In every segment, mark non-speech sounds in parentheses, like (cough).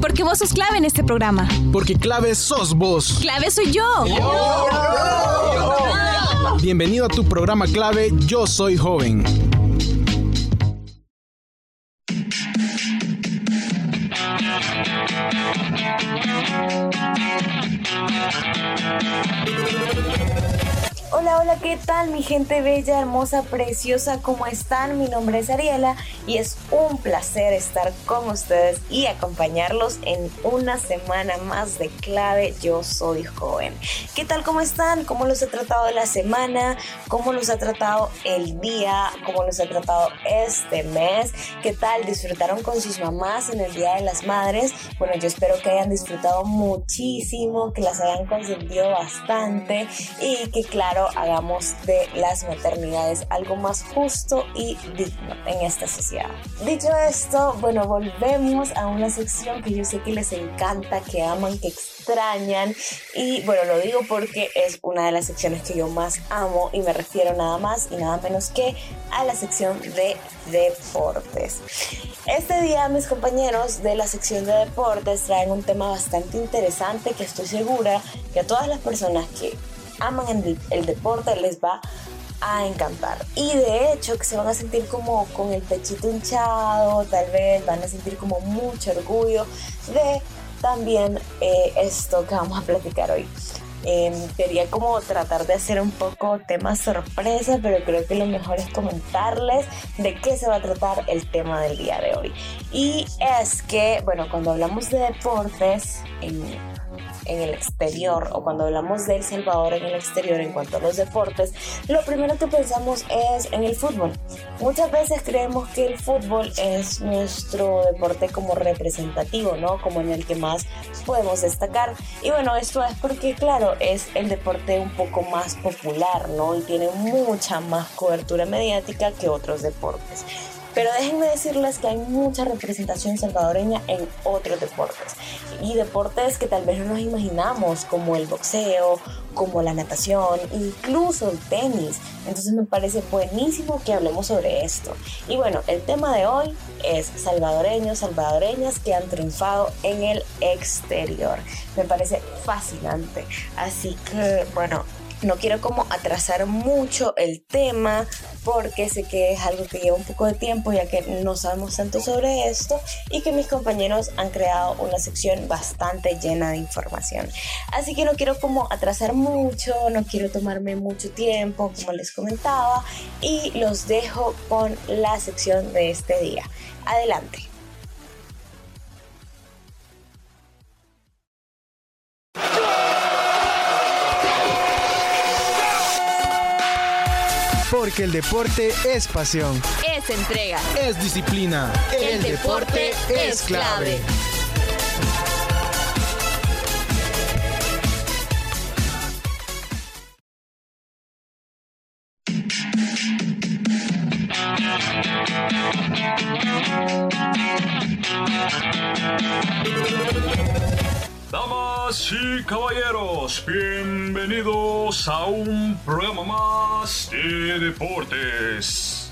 Porque vos sos clave en este programa. Porque clave sos vos. Clave soy yo. Bienvenido a tu programa clave Yo Soy Joven. Hola, hola, ¿qué tal mi gente bella, hermosa, preciosa? ¿Cómo están? Mi nombre es Ariela y es un placer estar con ustedes y acompañarlos en una semana más de clave Yo Soy Joven. ¿Qué tal? ¿Cómo están? ¿Cómo los ha tratado la semana? ¿Cómo los ha tratado el día? ¿Cómo los ha tratado este mes? ¿Qué tal? ¿Disfrutaron con sus mamás en el Día de las Madres? Bueno, yo espero que hayan disfrutado muchísimo, que las hayan consentido bastante y que claro, hagamos de las maternidades algo más justo y digno en esta sociedad. Dicho esto, bueno, volvemos a una sección que yo sé que les encanta, que aman, que extrañan y bueno, lo digo porque es una de las secciones que yo más amo y me refiero nada más y nada menos que a la sección de deportes. Este día mis compañeros de la sección de deportes traen un tema bastante interesante que estoy segura que a todas las personas que aman el, deporte les va a encantar. Y de hecho que se van a sentir como con el pechito hinchado, tal vez van a sentir como mucho orgullo de también eh, esto que vamos a platicar hoy. Eh, quería como tratar de hacer un poco tema sorpresa, pero creo que lo mejor es comentarles de qué se va a tratar el tema del día de hoy. Y es que, bueno, cuando hablamos de deportes, en en el exterior o cuando hablamos de El Salvador en el exterior en cuanto a los deportes, lo primero que pensamos es en el fútbol. Muchas veces creemos que el fútbol es nuestro deporte como representativo, ¿no? Como en el que más podemos destacar. Y bueno, esto es porque, claro, es el deporte un poco más popular, ¿no? Y tiene mucha más cobertura mediática que otros deportes. Pero déjenme decirles que hay mucha representación salvadoreña en otros deportes. Y deportes que tal vez no nos imaginamos, como el boxeo, como la natación, incluso el tenis. Entonces me parece buenísimo que hablemos sobre esto. Y bueno, el tema de hoy es salvadoreños, salvadoreñas que han triunfado en el exterior. Me parece fascinante. Así que, bueno, no quiero como atrasar mucho el tema porque sé que es algo que lleva un poco de tiempo ya que no sabemos tanto sobre esto y que mis compañeros han creado una sección bastante llena de información. Así que no quiero como atrasar mucho, no quiero tomarme mucho tiempo como les comentaba y los dejo con la sección de este día. Adelante. Porque el deporte es pasión. Es entrega. Es disciplina. El, deporte, es clave. A un programa más de deportes.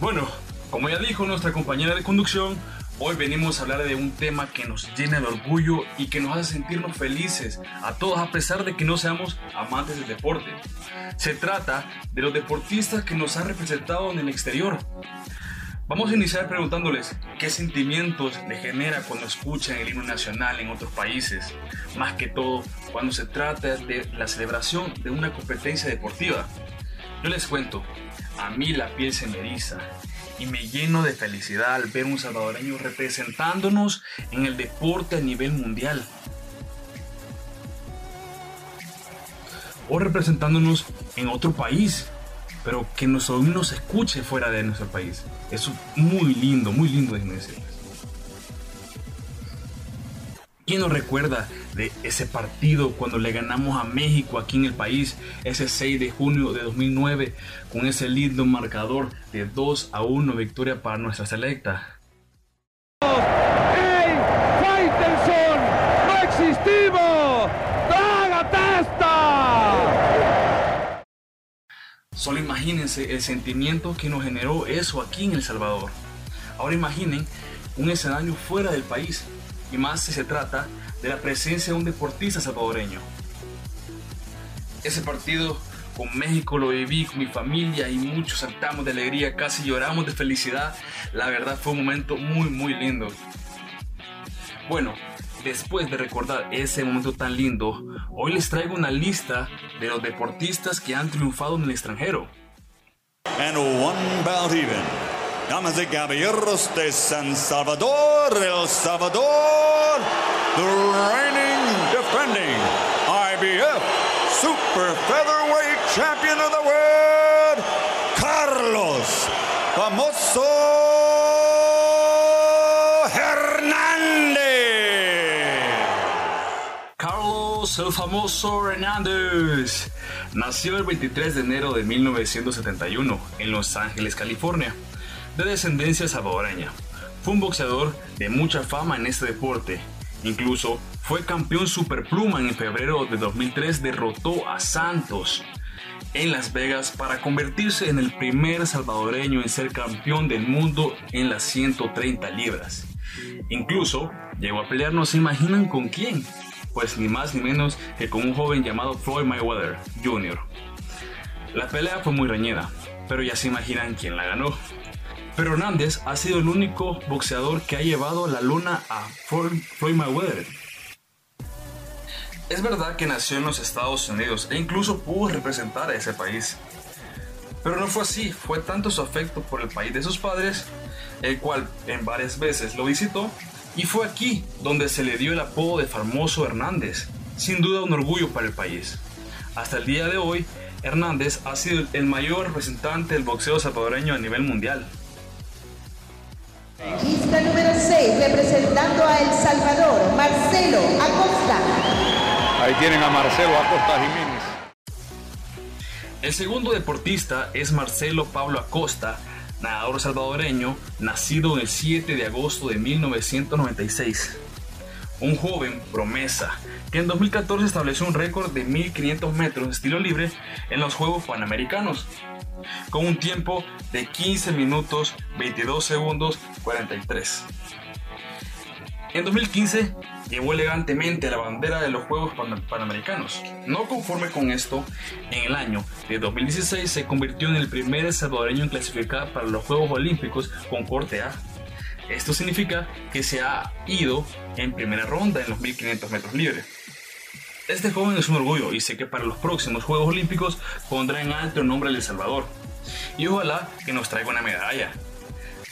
Bueno, como ya dijo nuestra compañera de conducción, hoy venimos a hablar de un tema que nos llena de orgullo y que nos hace sentirnos felices a todos a pesar de que no seamos amantes del deporte. Se trata de los deportistas que nos han representado en el exterior. Vamos a iniciar preguntándoles qué sentimientos les genera cuando escuchan el himno nacional en otros países, más que todo cuando se trata de la celebración de una competencia deportiva. Yo les cuento, a mí la piel se me eriza y me lleno de felicidad al ver un salvadoreño representándonos en el deporte a nivel mundial. O representándonos en otro país, pero que nuestro se escuche fuera de nuestro país. Es muy lindo, muy lindo, déjenme decirles. ¿Quién nos recuerda de ese partido cuando le ganamos a México aquí en el país, ese 6 de junio de 2009, con ese lindo marcador de 2 a 1 victoria para nuestra selecta? Solo imagínense el sentimiento que nos generó eso aquí en El Salvador. Ahora imaginen un escenario fuera del país, y más si se trata de la presencia de un deportista salvadoreño. Ese partido con México lo viví con mi familia y muchos saltamos de alegría, casi lloramos de felicidad. La verdad fue un momento muy muy lindo. Bueno, después de recordar ese momento tan lindo, hoy les traigo una lista de los deportistas que han triunfado en el extranjero. And one bout even. Damas y caballeros de San Salvador, El Salvador, the reigning, defending IBF Super Featherweight Champion of the World, Carlos Famoso Hernández. Carlos el famoso Hernández nació el 23 de enero de 1971 en Los Ángeles, California, de descendencia salvadoreña. Fue un boxeador de mucha fama en este deporte. Incluso fue campeón superpluma en febrero de 2003, derrotó a Santos en Las Vegas para convertirse en el primer salvadoreño en ser campeón del mundo en las 130 libras. Incluso llegó a pelear, no se imaginan con quién, pues ni más ni menos que con un joven llamado Floyd Mayweather Jr. La pelea fue muy reñida, pero ya se imaginan quién la ganó. Pero Hernández ha sido el único boxeador que ha llevado la luna a Floyd, Mayweather. Es verdad que nació en los Estados Unidos e incluso pudo representar a ese país. Pero no fue así, fue tanto su afecto por el país de sus padres, el cual en varias veces lo visitó, y fue aquí donde se le dio el apodo de Famoso Hernández, sin duda un orgullo para el país. Hasta el día de hoy, Hernández ha sido el mayor representante del boxeo salvadoreño a nivel mundial. Lista número 6, representando a El Salvador, Marcelo Acosta. Ahí tienen a Marcelo Acosta Jiménez. El segundo deportista es Marcelo Pablo Acosta, nadador salvadoreño, nacido el 7 de agosto de 1996. Un joven promesa que en 2014 estableció un récord de 1500 metros de estilo libre en los Juegos Panamericanos, con un tiempo de 15 minutos 22 segundos 43. En 2015 llevó elegantemente la bandera de los Juegos Pan- Panamericanos. No conforme con esto, en el año de 2016 se convirtió en el primer salvadoreño en clasificar para los Juegos Olímpicos con corte A. Esto significa que se ha ido en primera ronda en los 1500 metros libres. Este joven es un orgullo y sé que para los próximos Juegos Olímpicos pondrá en alto el nombre de El Salvador. Y ojalá que nos traiga una medalla,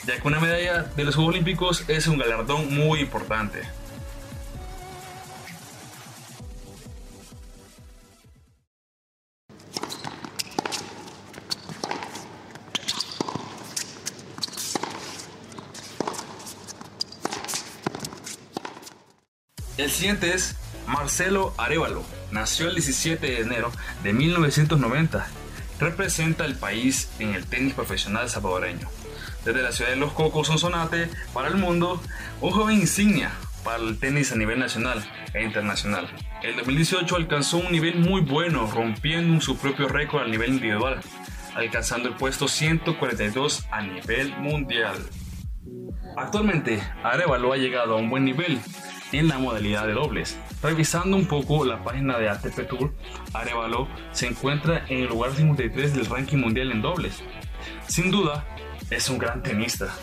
ya que una medalla de los Juegos Olímpicos es un galardón muy importante. El siguiente es Marcelo Arevalo. Nació el 17 de enero de 1990. Representa el país en el tenis profesional salvadoreño. Desde la ciudad de Los Cocos, Sonsonate, para el mundo, un joven insignia para el tenis a nivel nacional e internacional. El 2018 alcanzó un nivel muy bueno, rompiendo su propio récord a nivel individual, alcanzando el puesto 142 a nivel mundial. Actualmente, Arevalo ha llegado a un buen nivel en la modalidad de dobles. Revisando un poco la página de ATP Tour, Arevalo se encuentra en el lugar 53 del ranking mundial en dobles. Sin duda, es un gran tenista.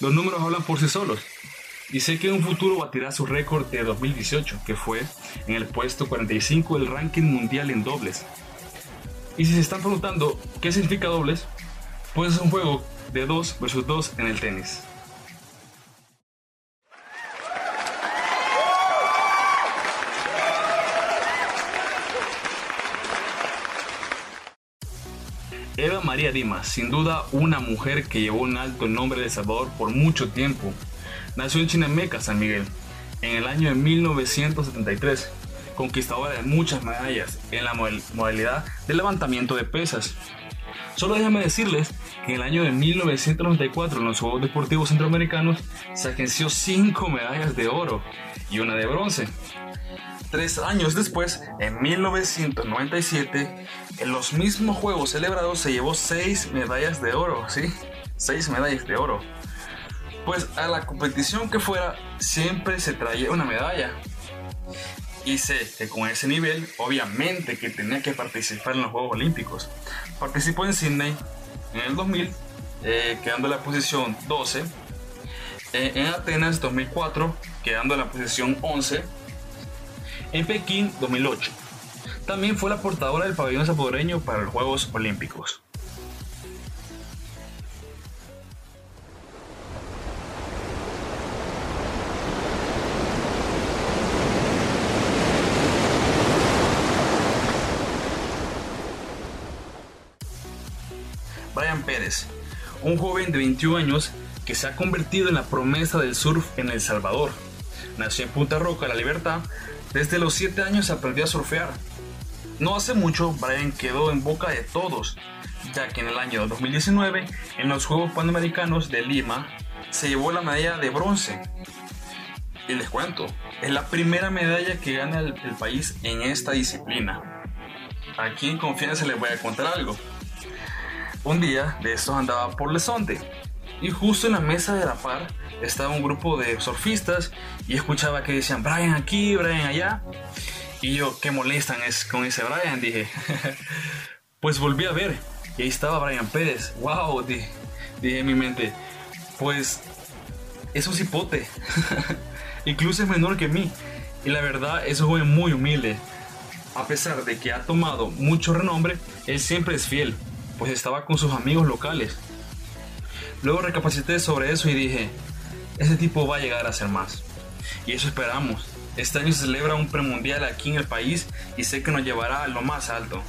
Los números hablan por sí solos. Y sé que en un futuro batirá su récord de 2018, que fue en el puesto 45 del ranking mundial en dobles. Y si se están preguntando qué significa dobles, pues es un juego de 2 versus 2 en el tenis. Eva María Dimas, sin duda una mujer que llevó en alto el nombre de Salvador por mucho tiempo. Nació en Chinemeca, San Miguel, en el año de 1973, conquistadora de muchas medallas en la modalidad de levantamiento de pesas. Solo déjame decirles que en el año de 1994 en los Juegos Deportivos Centroamericanos se agenció 5 medallas de oro y una de bronce. Tres años después, en 1997, en los mismos Juegos celebrados se llevó seis medallas de oro, ¿sí? Seis medallas de oro. Pues a la competición que fuera siempre se traía una medalla. Y sé que con ese nivel, obviamente que tenía que participar en los Juegos Olímpicos. Participó en Sydney en el 2000, eh, quedando en la posición 12. Eh, en Atenas 2004, quedando en la posición 11. En Pekín 2008. También fue la portadora del pabellón salvadoreño para los Juegos Olímpicos. Un joven de 21 años que se ha convertido en la promesa del surf en El Salvador. Nació en Punta Roca, La Libertad. Desde los 7 años aprendió a surfear. No hace mucho, Brian quedó en boca de todos, ya que en el año 2019, en los Juegos Panamericanos de Lima, se llevó la medalla de bronce. Y les cuento, es la primera medalla que gana el, país en esta disciplina. Aquí en confianza les voy a contar algo. Un día de estos andaba por Lesonte y justo en la mesa de la par estaba un grupo de surfistas y escuchaba que decían Brian aquí, Brian allá. Y yo, qué molestan es con ese Brian, dije. (laughs) pues volví a ver y ahí estaba Brian Pérez. ¡Wow! Dije, dije en mi mente, pues es un cipote. (laughs) Incluso es menor que mí. Y la verdad es un joven muy humilde. A pesar de que ha tomado mucho renombre, él siempre es fiel pues estaba con sus amigos locales. Luego recapacité sobre eso y dije, ese tipo va a llegar a ser más. Y eso esperamos. Este año se celebra un premundial aquí en el país y sé que nos llevará a lo más alto.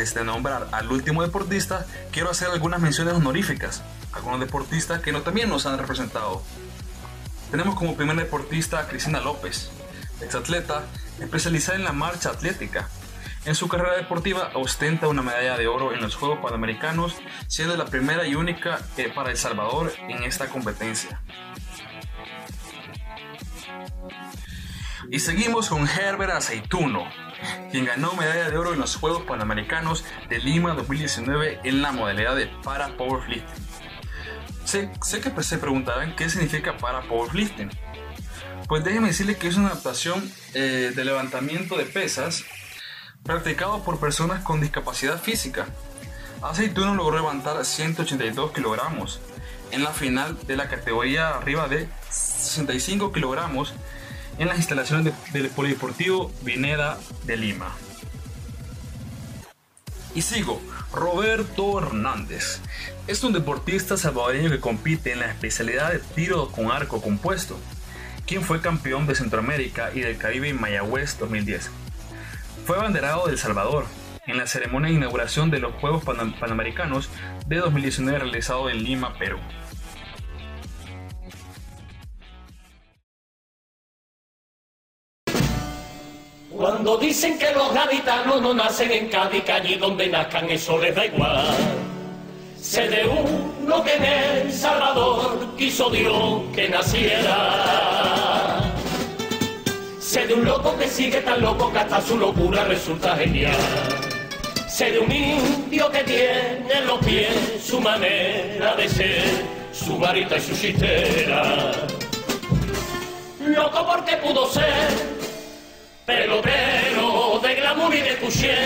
Antes de nombrar al último deportista, quiero hacer algunas menciones honoríficas, algunos deportistas que no, también nos han representado. Tenemos como primer deportista a Cristina López, exatleta especializada en la marcha atlética. En su carrera deportiva ostenta una medalla de oro en los Juegos Panamericanos, siendo la primera y única eh, para El Salvador en esta competencia. Y seguimos con Herbert Aceituno, quien ganó medalla de oro en los Juegos Panamericanos de Lima 2019 en la modalidad de para powerlifting. Sé, sé que se preguntarán qué significa para powerlifting. Pues déjenme decirles que es una adaptación eh, de levantamiento de pesas practicado por personas con discapacidad física. Aceituno logró levantar 182 kilogramos en la final de la categoría arriba de 65 kilogramos en las instalaciones del Polideportivo Vineda de Lima. Y sigo, Roberto Hernández. Es un deportista salvadoreño que compite en la especialidad de tiro con arco compuesto, quien fue campeón de Centroamérica y del Caribe en Mayagüez 2010. Fue abanderado de El Salvador en la ceremonia de inauguración de los Juegos Panamericanos de 2019 realizado en Lima, Perú. Cuando dicen que los gaditanos no nacen en Cádiz, que allí donde nazcan eso les da igual. Sé de uno que en El Salvador quiso Dios que naciera. Sé de un loco que sigue tan loco que hasta su locura resulta genial. Sé de un indio que tiene en los pies su manera de ser, su varita y su chistera. Loco porque pudo ser pelotero de glamour y de couché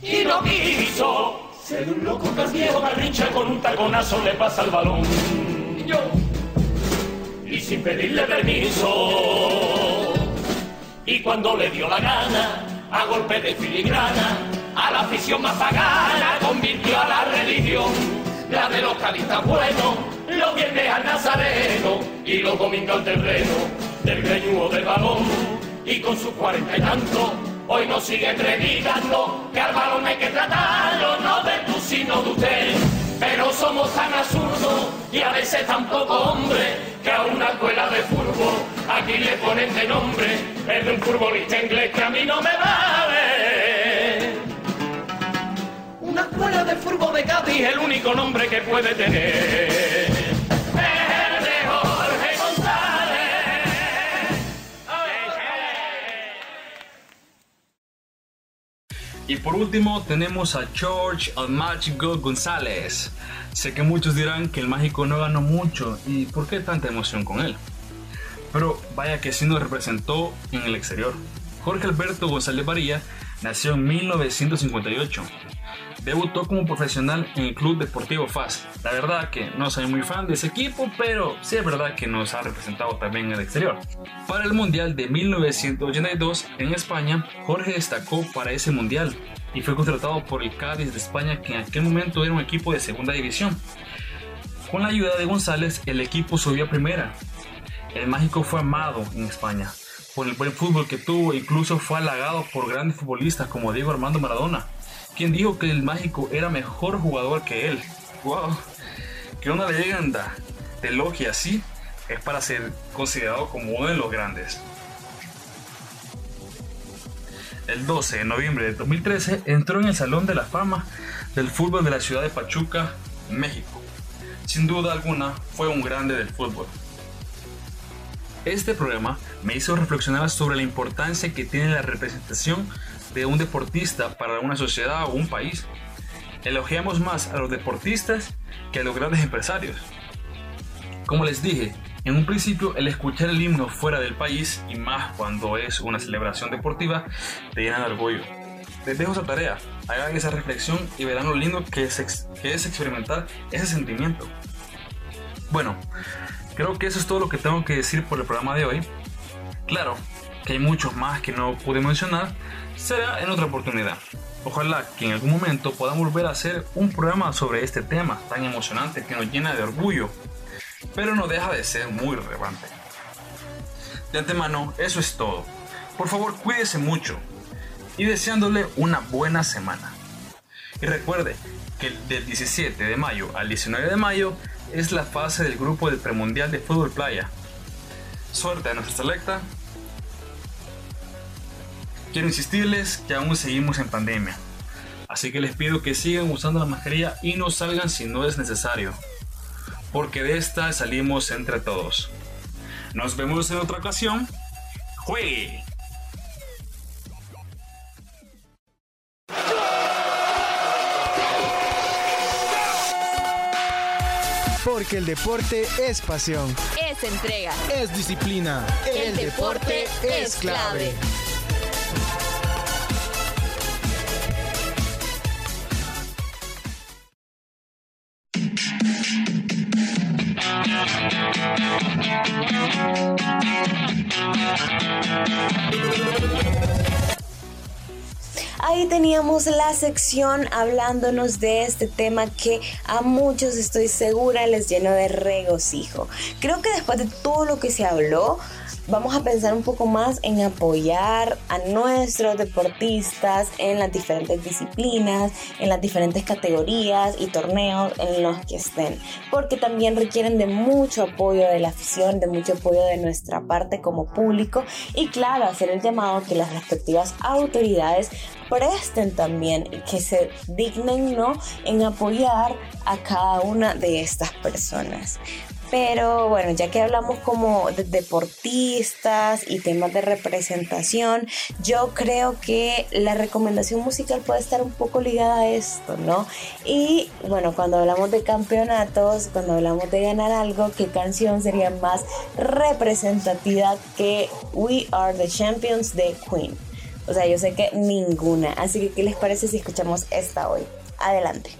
y no quiso ser un loco más viejo rincha con un taconazo le pasa el balón. Y sin pedirle permiso. Y cuando le dio la gana a golpe de filigrana a la afición más pagana convirtió a la religión. La de los cadistas buenos los viernes al nazareno y los domingos al terreno del greñudo del balón y con sus cuarenta y tanto, hoy nos sigue predicando que al balón hay que tratarlo, no de tú sino de usted. Pero somos tan absurdos y a veces tan poco hombre que a una escuela de fútbol aquí le ponen de nombre, es de un futbolista inglés que a mí no me vale. Una escuela de fútbol de Cádiz, el único nombre que puede tener. Y por último tenemos a George el González. Sé que muchos dirán que el mágico no ganó mucho y por qué tanta emoción con él. Pero vaya que sí nos representó en el exterior. Jorge Alberto González Varilla nació en 1958. Debutó como profesional en el Club Deportivo FAS. La verdad que no soy muy fan de ese equipo, pero sí es verdad que nos ha representado también en el exterior. Para el Mundial de 1982 en España, Jorge destacó para ese Mundial y fue contratado por el Cádiz de España, que en aquel momento era un equipo de segunda división. Con la ayuda de González, el equipo subió a primera. El mágico fue amado en España por el buen fútbol que tuvo, incluso fue halagado por grandes futbolistas como Diego Armando Maradona, quien dijo que el mágico era mejor jugador que él. ¡Wow! Que una leyenda te elogie así es para ser considerado como uno de los grandes. El 12 de noviembre de 2013 entró en el Salón de la Fama del Fútbol de la ciudad de Pachuca, México. Sin duda alguna fue un grande del fútbol. Este programa me hizo reflexionar sobre la importancia que tiene la representación de un deportista para una sociedad o un país. Elogiamos más a los deportistas que a los grandes empresarios. Como les dije, en un principio el escuchar el himno fuera del país y más cuando es una celebración deportiva te llena de orgullo. Les dejo esa tarea, hagan esa reflexión y verán lo lindo que es, que es experimentar ese sentimiento. Bueno, creo que eso es todo lo que tengo que decir por el programa de hoy. Claro, que hay muchos más que no pude mencionar, será en otra oportunidad. Ojalá que en algún momento podamos volver a hacer un programa sobre este tema tan emocionante que nos llena de orgullo, pero no deja de ser muy relevante. De antemano, eso es todo. Por favor, cuídese mucho y deseándole una buena semana. Y recuerde que del 17 de mayo al 19 de mayo es la fase del grupo del premundial de fútbol playa. Suerte a nuestra selecta Quiero insistirles que aún seguimos en pandemia, así que les pido que sigan usando la mascarilla y no salgan si no es necesario, porque de esta salimos entre todos. Nos vemos en otra ocasión. ¡Juegue! Porque el deporte es pasión, Es entrega. es disciplina. El deporte es clave. Ahí teníamos la sección hablándonos de este tema que a muchos estoy segura les llenó de regocijo. Creo que después de todo lo que se habló, vamos a pensar un poco más en apoyar a nuestros deportistas en las diferentes disciplinas, en las diferentes categorías y torneos en los que estén, porque también requieren de mucho apoyo de la afición, de mucho apoyo de nuestra parte como público y claro, hacer el llamado que las respectivas autoridades presten también y que se dignen ¿no? en apoyar a cada una de estas personas. Pero bueno, ya que hablamos como de deportistas y temas de representación, yo creo que la recomendación musical puede estar un poco ligada a esto, ¿no? Y bueno, cuando hablamos de campeonatos, cuando hablamos de ganar algo, ¿qué canción sería más representativa que We Are the Champions de Queen? O sea, yo sé que ninguna. Así que, ¿qué les parece si escuchamos esta hoy? Adelante.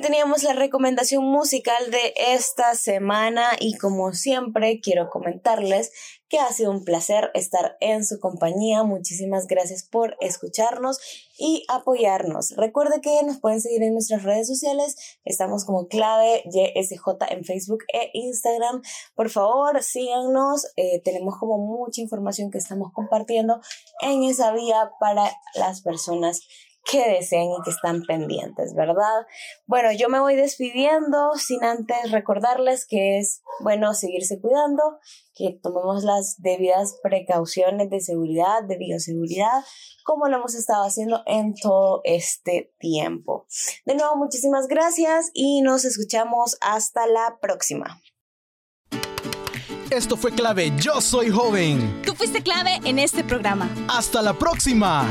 Teníamos la recomendación musical de esta semana y como siempre quiero comentarles que ha sido un placer estar en su compañía. Muchísimas gracias por escucharnos y apoyarnos. Recuerde que nos pueden seguir en nuestras redes sociales. Estamos como clave YSJ en Facebook e Instagram. Por favor, síganos. Eh, tenemos como mucha información que estamos compartiendo en esa vía para las personas que deseen y que están pendientes, ¿verdad? Bueno, yo me voy despidiendo sin antes recordarles que es bueno seguirse cuidando, que tomemos las debidas precauciones de seguridad, de bioseguridad, como lo hemos estado haciendo en todo este tiempo. De nuevo, muchísimas gracias y nos escuchamos hasta la próxima. Esto fue clave Yo Soy Joven. Tú fuiste clave en este programa. Hasta la próxima.